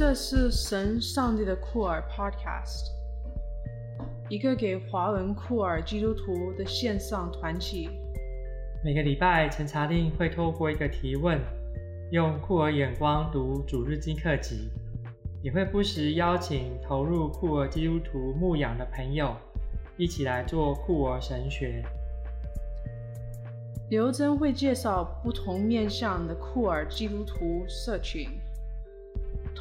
这是神上帝的酷儿 Podcast，一个给华文酷儿基督徒的线上团体。每个礼拜，陈查令会透过一个提问，用酷儿眼光读主日经课集，也会不时邀请投入酷儿基督徒牧养的朋友，一起来做酷儿神学。刘真会介绍不同面向的酷儿基督徒社群，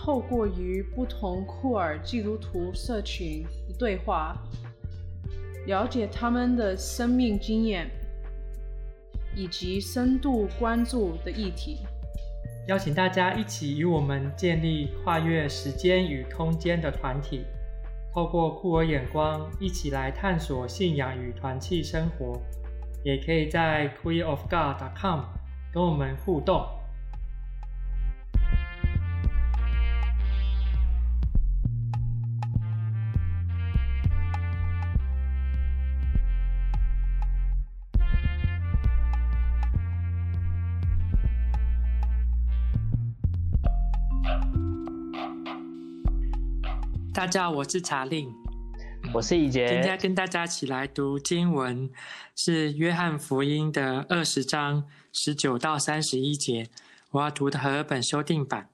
透过与不同库尔基督徒社群的对话，了解他们的生命经验以及深度关注的议题。邀请大家一起与我们建立跨越时间与空间的团体，透过库尔眼光，一起来探索信仰与团契生活。也可以在 queerofgod.com 跟我们互动。大家好，我是查令。我是怡杰，今天跟大家一起来读经文，是约翰福音的二十章十九到三十一节。我要读的和合本修订版。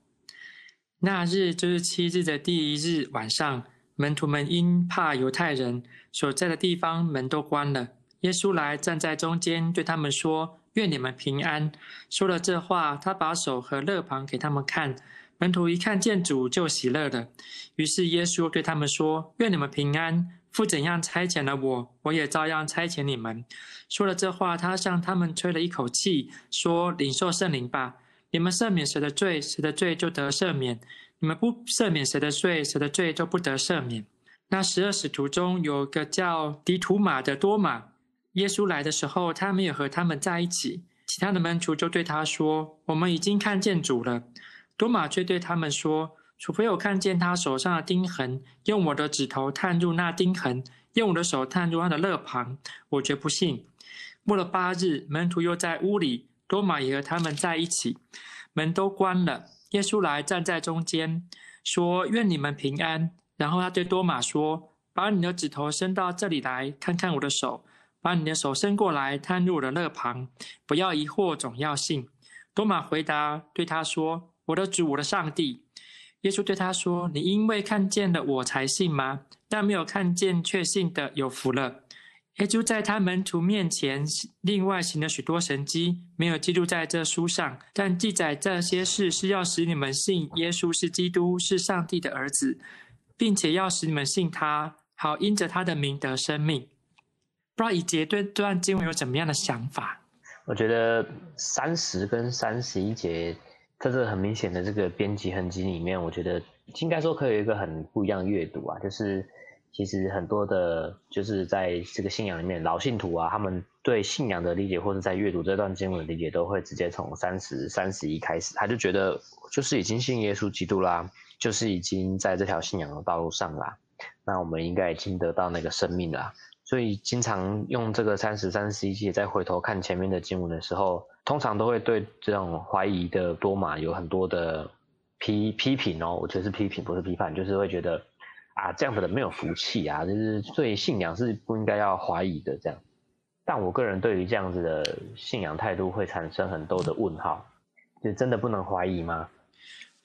那日就是七日的第一日晚上，门徒们因怕犹太人，所在的地方门都关了。耶稣来站在中间，对他们说：“愿你们平安。”说了这话，他把手和肋旁给他们看。门徒一看见主，就喜乐了。于是耶稣对他们说：“愿你们平安！父怎样差遣了我，我也照样差遣你们。”说了这话，他向他们吹了一口气，说：“领受圣灵吧！你们赦免谁的罪，谁的罪就得赦免；你们不赦免谁的罪，谁的罪就不得赦免。”那十二使徒中有个叫迪图马的多马，耶稣来的时候，他没有和他们在一起。其他的门徒就对他说：“我们已经看见主了。”多马却对他们说：“除非我看见他手上的钉痕，用我的指头探入那钉痕，用我的手探入他的肋旁，我绝不信。”过了八日，门徒又在屋里，多马也和他们在一起，门都关了。耶稣来站在中间，说：“愿你们平安。”然后他对多马说：“把你的指头伸到这里来，看看我的手；把你的手伸过来，探入我的肋旁。不要疑惑，总要信。”多马回答对他说。我的主，我的上帝，耶稣对他说：“你因为看见了我才信吗？但没有看见却信的有福了。”耶稣在他门徒面前另外行了许多神迹，没有记录在这书上，但记载这些事是要使你们信耶稣是基督，是上帝的儿子，并且要使你们信他，好因着他的名得生命。不知道以杰对这段经文有怎么样的想法？我觉得三十跟三十一节。在这很明显的这个编辑痕迹里面，我觉得应该说可以有一个很不一样的阅读啊，就是其实很多的，就是在这个信仰里面，老信徒啊，他们对信仰的理解，或者在阅读这段经文的理解，都会直接从三十、三十一开始，他就觉得就是已经信耶稣基督啦，就是已经在这条信仰的道路上啦，那我们应该已经得到那个生命啦。所以经常用这个三十、三十一节，再回头看前面的经文的时候，通常都会对这种怀疑的多马有很多的批批评哦。我觉得是批评，不是批判，就是会觉得啊，这样的人没有福气啊，就是对信仰是不应该要怀疑的这样。但我个人对于这样子的信仰态度会产生很多的问号，就真的不能怀疑吗？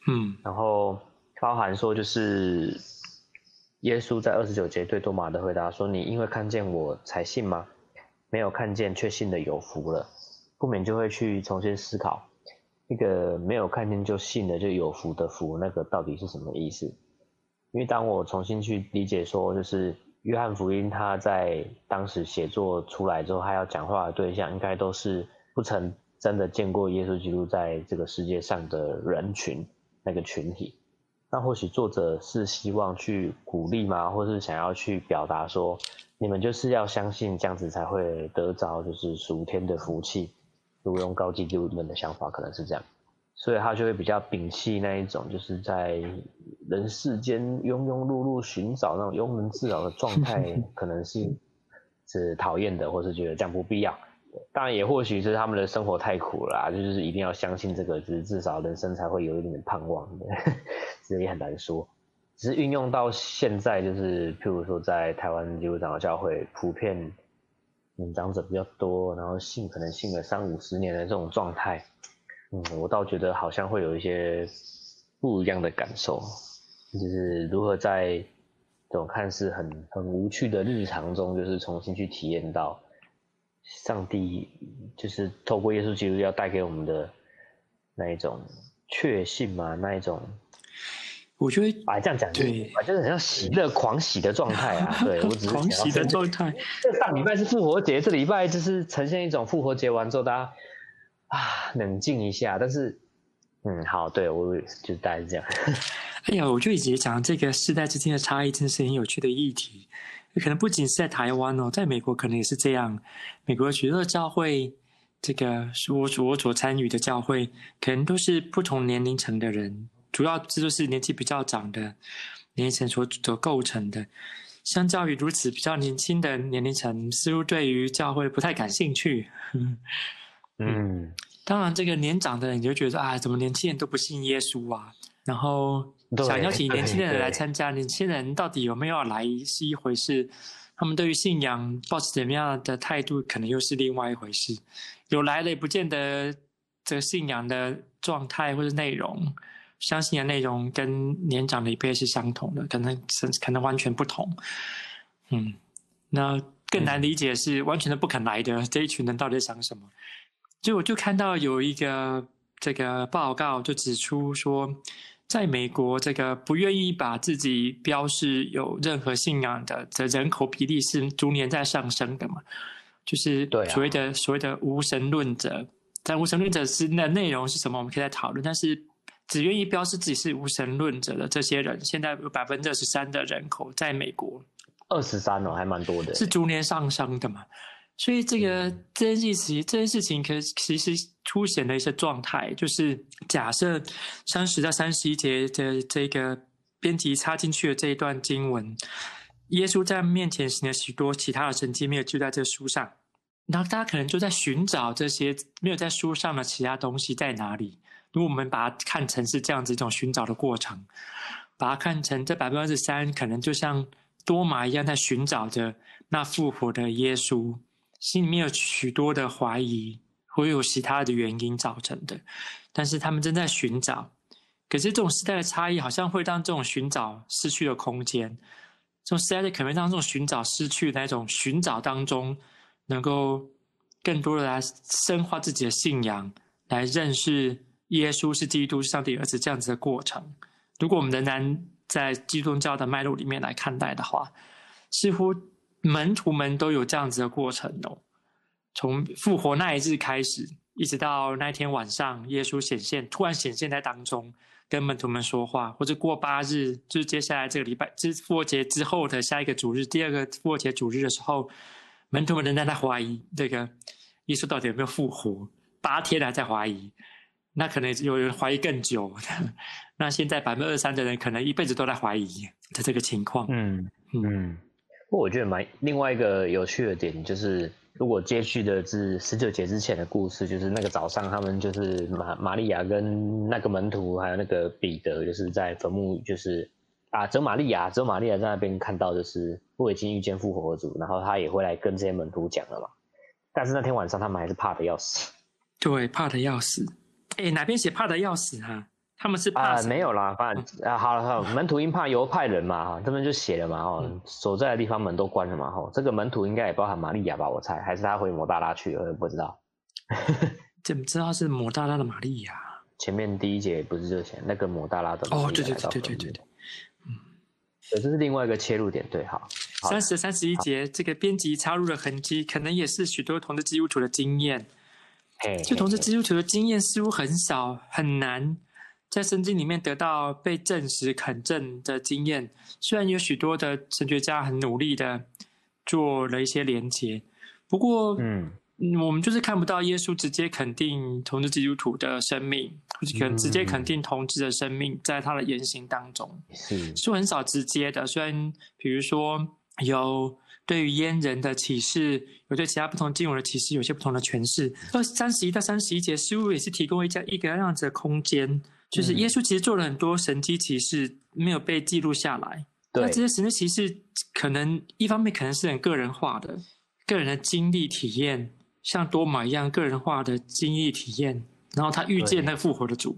嗯，然后包含说就是。耶稣在二十九节对多马的回答说：“你因为看见我才信吗？没有看见却信的有福了。”不免就会去重新思考，那个没有看见就信的就有福的福，那个到底是什么意思？因为当我重新去理解说，就是约翰福音他在当时写作出来之后，他要讲话的对象应该都是不曾真的见过耶稣基督在这个世界上的人群，那个群体。那或许作者是希望去鼓励吗？或是想要去表达说，你们就是要相信这样子才会得着就是属天的福气。如果用高级基督们的想法，可能是这样，所以他就会比较摒弃那一种就是在人世间庸庸碌碌寻找那种庸人自扰的状态，可能是是讨厌的，或是觉得这样不必要。当然也或许是他们的生活太苦了啦，就是一定要相信这个，就是至少人生才会有一点点盼望的。这也很难说。只是运用到现在，就是譬如说在台湾基督长教会，普遍年长者比较多，然后信可能信了三五十年的这种状态，嗯，我倒觉得好像会有一些不一样的感受，就是如何在这种看似很很无趣的日常中，就是重新去体验到上帝，就是透过耶稣基督要带给我们的那一种确信嘛，那一种。我觉得，哎，这样讲，对，就是很像喜乐狂喜的状态啊。对，我只是狂喜的状态。这上礼拜是复活节，这礼拜就是呈现一种复活节完之后大家啊冷静一下。但是，嗯，好，对我就大概是这样。哎呀，我就一直讲这个世代之间的差异，真是很有趣的议题。可能不仅是在台湾哦，在美国可能也是这样。美国许多教会，这个是我所我所参与的教会，可能都是不同年龄层的人。主要这就是年纪比较长的年龄层所所构成的，相较于如此比较年轻的年龄层，似乎对于教会不太感兴趣。嗯，当然，这个年长的人你就觉得啊，怎么年轻人都不信耶稣啊？然后想邀请年轻人来参加，年轻人到底有没有要来是一回事，他们对于信仰抱持怎么样的态度，可能又是另外一回事。有来了也不见得这个信仰的状态或者内容。相信的内容跟年长的一辈是相同的，可能可能完全不同。嗯，那更难理解是完全的不肯来的这一群人到底在想什么？就我就看到有一个这个报告就指出说，在美国这个不愿意把自己标示有任何信仰的这人口比例是逐年在上升的嘛，就是所谓的所谓的无神论者。但无神论者是那内容是什么？我们可以再讨论，但是。只愿意标示自己是无神论者的这些人，现在有百分之二十三的人口在美国，二十三哦，还蛮多的，是逐年上升的嘛？所以这个、嗯、这件事情，这件事情可其实凸显了一些状态，就是假设三十到三十一节的这个编辑插进去的这一段经文，耶稣在面前行了许多其他的神迹，没有记在这书上，然后大家可能就在寻找这些没有在书上的其他东西在哪里。如果我们把它看成是这样子一种寻找的过程，把它看成这百分之三，可能就像多马一样在寻找着那复活的耶稣，心里面有许多的怀疑，或有其他的原因造成的。但是他们正在寻找，可是这种时代的差异好像会让这种寻找失去了空间，这种时代的可能让这种寻找失去那种寻找当中，能够更多的来深化自己的信仰，来认识。耶稣是基督，上帝儿子，这样子的过程。如果我们仍然在基督教的脉络里面来看待的话，似乎门徒们都有这样子的过程哦。从复活那一日开始，一直到那天晚上，耶稣显现，突然显现在当中，跟门徒们说话，或者过八日，就是接下来这个礼拜，之复活节之后的下一个主日，第二个复活节主日的时候，门徒们仍然在怀疑这个耶稣到底有没有复活，八天还在怀疑。那可能有人怀疑更久，那现在百分之二三的人可能一辈子都在怀疑的这个情况。嗯嗯，不过我觉得蛮另外一个有趣的点就是，如果接续的是十九节之前的故事，就是那个早上他们就是玛玛利亚跟那个门徒还有那个彼得，就是在坟墓就是啊，只有玛利亚，只有玛利亚在那边看到就是我已经遇见复活主，然后他也会来跟这些门徒讲了嘛。但是那天晚上他们还是怕的要死，对，怕的要死。哎，哪边写怕的要死哈？他们是怕、呃、没有啦，反正、嗯、啊，好了好了，门徒因怕犹太人嘛哈，这边就写了嘛哈，所在的地方门都关了嘛哈，这个门徒应该也包含玛利亚吧？我猜，还是他回抹大拉去了？我也不知道。怎么知道是抹大拉的玛利亚？前面第一节不是就写那个抹大拉的？哦，对对对对对对对，嗯，对，这是另外一个切入点，对，好。三十三十一节，这个编辑插入的痕迹，可能也是许多同志基督徒的经验。就同志，基督徒的经验似乎很少，很难在圣经里面得到被证实、肯证的经验。虽然有许多的神学家很努力的做了一些连结，不过，嗯，我们就是看不到耶稣直接肯定同志基督徒的生命，或者可能直接肯定同志的生命，在他的言行当中，是是很少直接的。虽然，比如说有。对于阉人的启示，有对其他不同经文的启示，有些不同的诠释。二三十一到三十一节，似乎也是提供一家一个样子的空间，就是耶稣其实做了很多神迹奇事，没有被记录下来。对，那这些神迹奇事可能一方面可能是很个人化的，个人的经历体验，像多马一样个人化的经历体验。然后他遇见那个复活的主，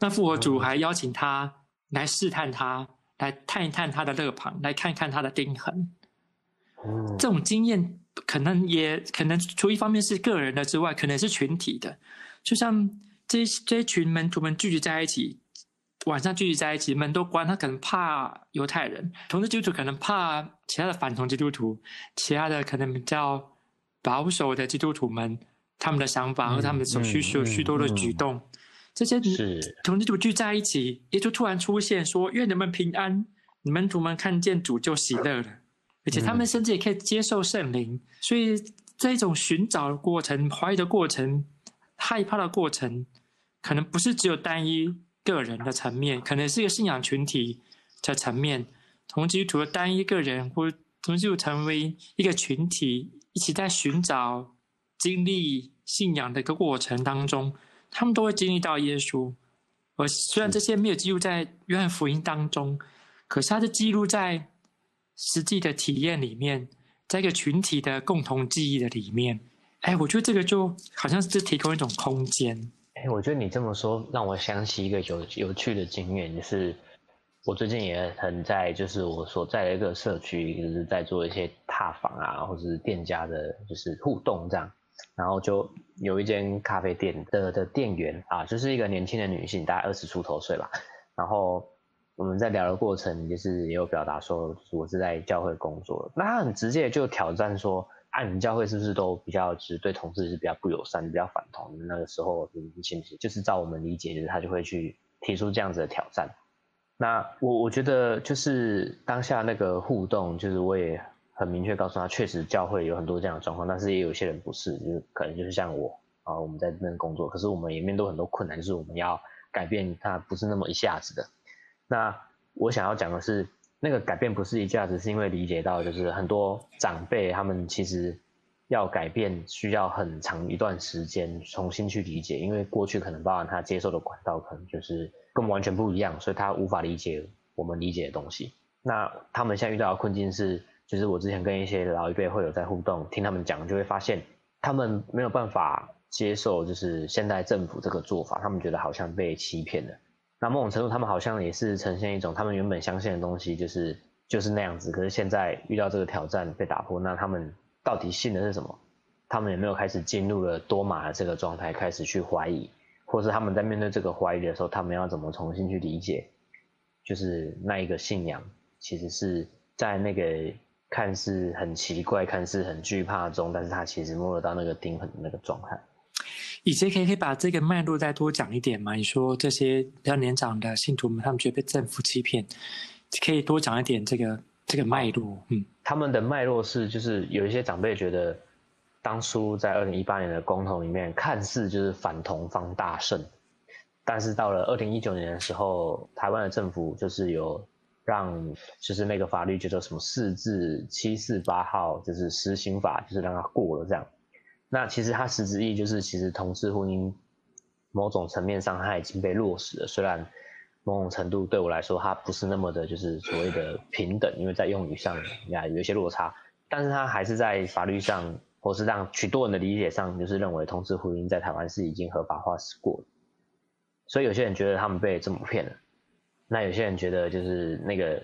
那复活主还邀请他来试探他，来探一探他的肋旁，来看看他的钉痕。这种经验可能也可能除一方面是个人的之外，可能是群体的。就像这这群门徒们聚集在一起，晚上聚集在一起，门都关，他可能怕犹太人，同志基督徒可能怕其他的反同基督徒，其他的可能比较保守的基督徒们，他们的想法和他们所需有许多的举动，嗯。嗯嗯、这些同志基督徒聚在一起，耶稣突然出现说：“愿你们平安，你们门徒们看见主就喜乐了。”而且他们甚至也可以接受圣灵，嗯、所以这种寻找的过程、怀疑的过程、害怕的过程，可能不是只有单一个人的层面，可能是一个信仰群体的层面。同基督徒的单一个人或同基督徒成为一个群体，一起在寻找、经历信仰的一个过程当中，他们都会经历到耶稣。而虽然这些没有记录在约翰福音当中，可是它是记录在。实际的体验里面，在一个群体的共同记忆的里面，哎，我觉得这个就好像是提供一种空间。哎，我觉得你这么说让我想起一个有有趣的经验，就是我最近也很在，就是我所在的一个社区，就是在做一些踏访啊，或者是店家的，就是互动这样。然后就有一间咖啡店的的店员啊，就是一个年轻的女性，大概二十出头岁吧，然后。我们在聊的过程，就是也有表达说，我是在教会工作。那他很直接就挑战说，啊，你们教会是不是都比较，就是对同事是比较不友善，比较反同？那个时候，你信不信？就是照我们理解，就是他就会去提出这样子的挑战。那我我觉得，就是当下那个互动，就是我也很明确告诉他，确实教会有很多这样的状况，但是也有些人不是，就是可能就是像我啊，我们在这边工作，可是我们也面对很多困难，就是我们要改变，它不是那么一下子的。那我想要讲的是，那个改变不是一下子，是因为理解到，就是很多长辈他们其实要改变，需要很长一段时间重新去理解，因为过去可能包含他接受的管道可能就是跟我们完全不一样，所以他无法理解我们理解的东西。那他们现在遇到的困境是，就是我之前跟一些老一辈会有在互动，听他们讲，就会发现他们没有办法接受，就是现在政府这个做法，他们觉得好像被欺骗了。那某种程度，他们好像也是呈现一种他们原本相信的东西，就是就是那样子。可是现在遇到这个挑战被打破，那他们到底信的是什么？他们有没有开始进入了多马的这个状态，开始去怀疑，或是他们在面对这个怀疑的时候，他们要怎么重新去理解？就是那一个信仰，其实是在那个看似很奇怪、看似很惧怕中，但是他其实摸得到那个钉痕的那个状态。以前可以可以把这个脉络再多讲一点吗？你说这些比较年长的信徒们，他们觉得被政府欺骗，可以多讲一点这个这个脉络。嗯，他们的脉络是，就是有一些长辈觉得，当初在二零一八年的公投里面，看似就是反同方大胜，但是到了二零一九年的时候，台湾的政府就是有让，就是那个法律叫做什么四至七四八号，就是施行法，就是让它过了这样。那其实它实质意就是，其实同志婚姻某种层面上它已经被落实了。虽然某种程度对我来说，它不是那么的，就是所谓的平等，因为在用语上呀有一些落差。但是它还是在法律上，或是让许多人的理解上，就是认为同志婚姻在台湾是已经合法化过了。所以有些人觉得他们被这么骗了，那有些人觉得就是那个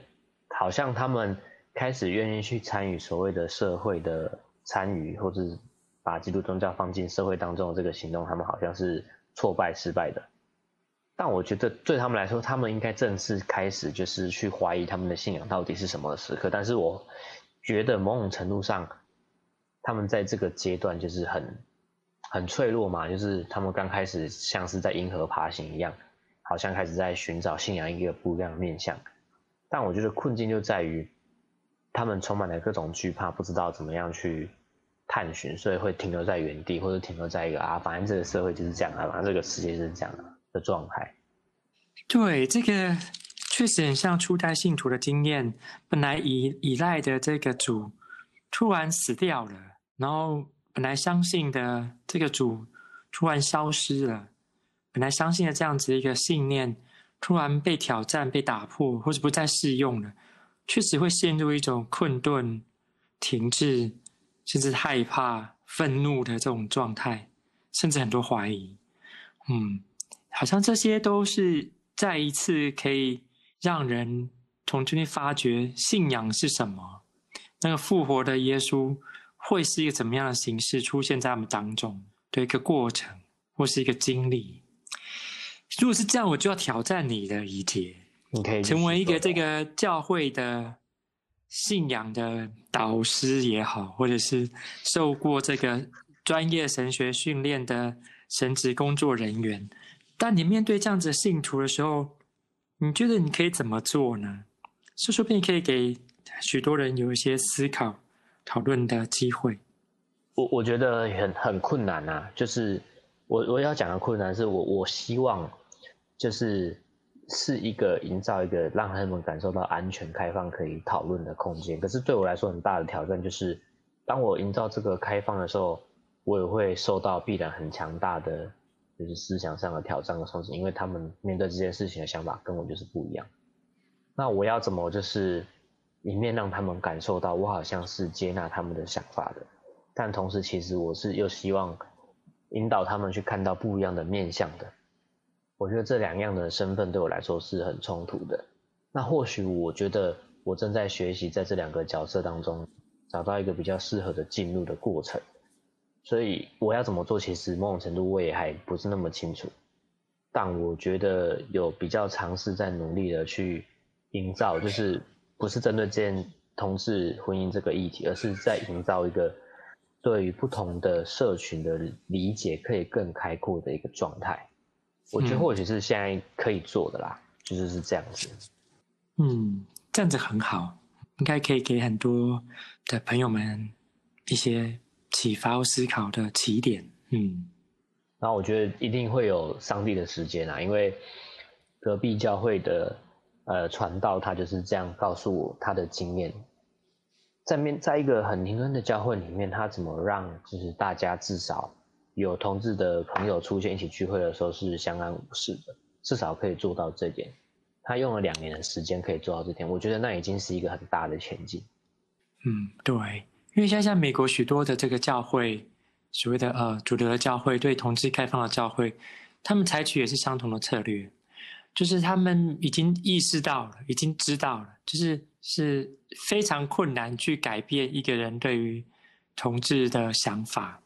好像他们开始愿意去参与所谓的社会的参与，或者是。把基督宗教放进社会当中的这个行动，他们好像是挫败失败的。但我觉得对他们来说，他们应该正式开始就是去怀疑他们的信仰到底是什么时刻。但是我觉得某种程度上，他们在这个阶段就是很很脆弱嘛，就是他们刚开始像是在银河爬行一样，好像开始在寻找信仰一个不一样的面向。但我觉得困境就在于，他们充满了各种惧怕，不知道怎么样去。探寻，所以会停留在原地，或者停留在一个啊，反正这个社会就是这样啊，反正这个世界就是这样的状态。对，这个确实很像初代信徒的经验。本来依依赖的这个主突然死掉了，然后本来相信的这个主突然消失了，本来相信的这样子一个信念，突然被挑战、被打破，或者不再适用了，确实会陷入一种困顿、停滞，甚至害怕、愤怒的这种状态，甚至很多怀疑。嗯，好像这些都是再一次可以让人从这里发掘信仰是什么，那个复活的耶稣会是一个怎么样的形式出现在我们当中的一个过程，或是一个经历。如果是这样，我就要挑战你的一帖，你可以成为一个这个教会的信仰的导师也好，或者是受过这个专业神学训练的。神职工作人员，当你面对这样子信徒的时候，你觉得你可以怎么做呢？说说不定可以给许多人有一些思考、讨论的机会。我我觉得很很困难啊，就是我我要讲的困难是我我希望就是是一个营造一个让他们感受到安全、开放、可以讨论的空间。可是对我来说，很大的挑战就是当我营造这个开放的时候。我也会受到必然很强大的，就是思想上的挑战和冲击，因为他们面对这件事情的想法跟我就是不一样。那我要怎么就是一面让他们感受到我好像是接纳他们的想法的，但同时其实我是又希望引导他们去看到不一样的面向的。我觉得这两样的身份对我来说是很冲突的。那或许我觉得我正在学习在这两个角色当中找到一个比较适合的进入的过程。所以我要怎么做，其实某种程度我也还不是那么清楚，但我觉得有比较尝试在努力的去营造，就是不是针对这件同志婚姻这个议题，而是在营造一个对于不同的社群的理解可以更开阔的一个状态。我觉得或许是现在可以做的啦，嗯、就是是这样子。嗯，这样子很好，应该可以给很多的朋友们一些。启发或思考的起点，嗯，然后我觉得一定会有上帝的时间啊，因为隔壁教会的呃传道，他就是这样告诉我他的经验，在面在一个很灵恩的教会里面，他怎么让就是大家至少有同志的朋友出现一起聚会的时候是相安无事的，至少可以做到这点。他用了两年的时间可以做到这点，我觉得那已经是一个很大的前进。嗯，对。因为现在美国许多的这个教会，所谓的呃主流的教会，对同志开放的教会，他们采取也是相同的策略，就是他们已经意识到了，已经知道了，就是是非常困难去改变一个人对于同志的想法，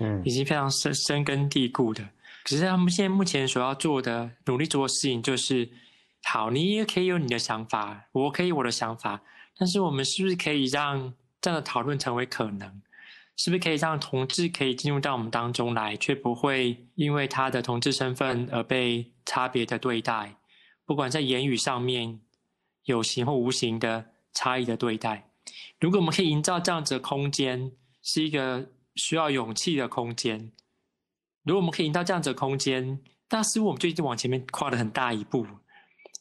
嗯，已经非常深深根蒂固的。可是他们现在目前所要做的努力做的事情，就是好，你也可以有你的想法，我可以我的想法，但是我们是不是可以让这样的讨论成为可能，是不是可以让同志可以进入到我们当中来，却不会因为他的同志身份而被差别的对待，不管在言语上面有形或无形的差异的对待。如果我们可以营造这样子的空间，是一个需要勇气的空间。如果我们可以营造这样子的空间，那似乎我们就已经往前面跨了很大一步。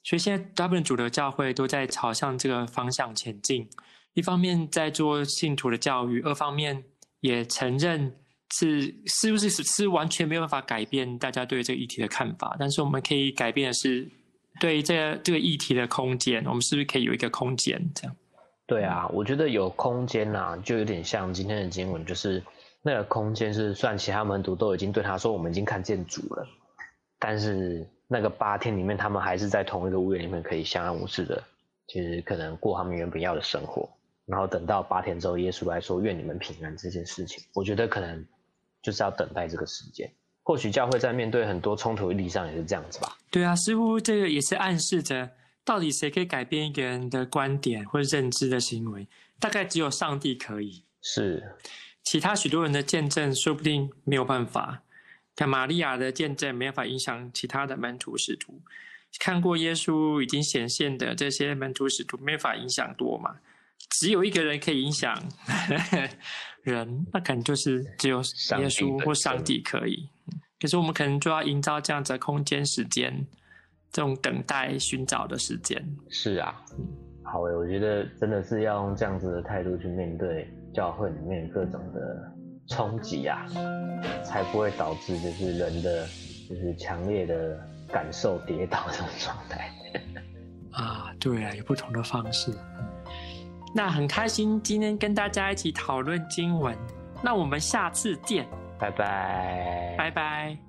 所以现在大部分主流教会都在朝向这个方向前进。一方面在做信徒的教育，二方面也承认是是不是是完全没有办法改变大家对这个议题的看法，但是我们可以改变的是对这个这个议题的空间，我们是不是可以有一个空间这样？对啊，我觉得有空间啊，就有点像今天的经文，就是那个空间是算其他门徒都已经对他说，我们已经看见主了，但是那个八天里面，他们还是在同一个屋檐里面可以相安无事的，其实可能过他们原本要的生活。然后等到八天之后，耶稣来说“愿你们平安”这件事情，我觉得可能就是要等待这个时间。或许教会在面对很多冲突的意义上也是这样子吧。对啊，似乎这个也是暗示着，到底谁可以改变一个人的观点或者认知的行为？大概只有上帝可以。是，其他许多人的见证说不定没有办法。看玛利亚的见证没办法影响其他的门徒使徒，看过耶稣已经显现的这些门徒使徒没法影响多嘛。只有一个人可以影响 人，那可能就是只有耶稣或上帝可以。可是我们可能就要营造这样子的空间、时间，这种等待、寻找的时间。是啊，好诶，我觉得真的是要用这样子的态度去面对教会里面各种的冲击啊，才不会导致就是人的就是强烈的感受跌倒这种状态。啊，对啊，有不同的方式。那很开心今天跟大家一起讨论经文，那我们下次见，拜拜，拜拜。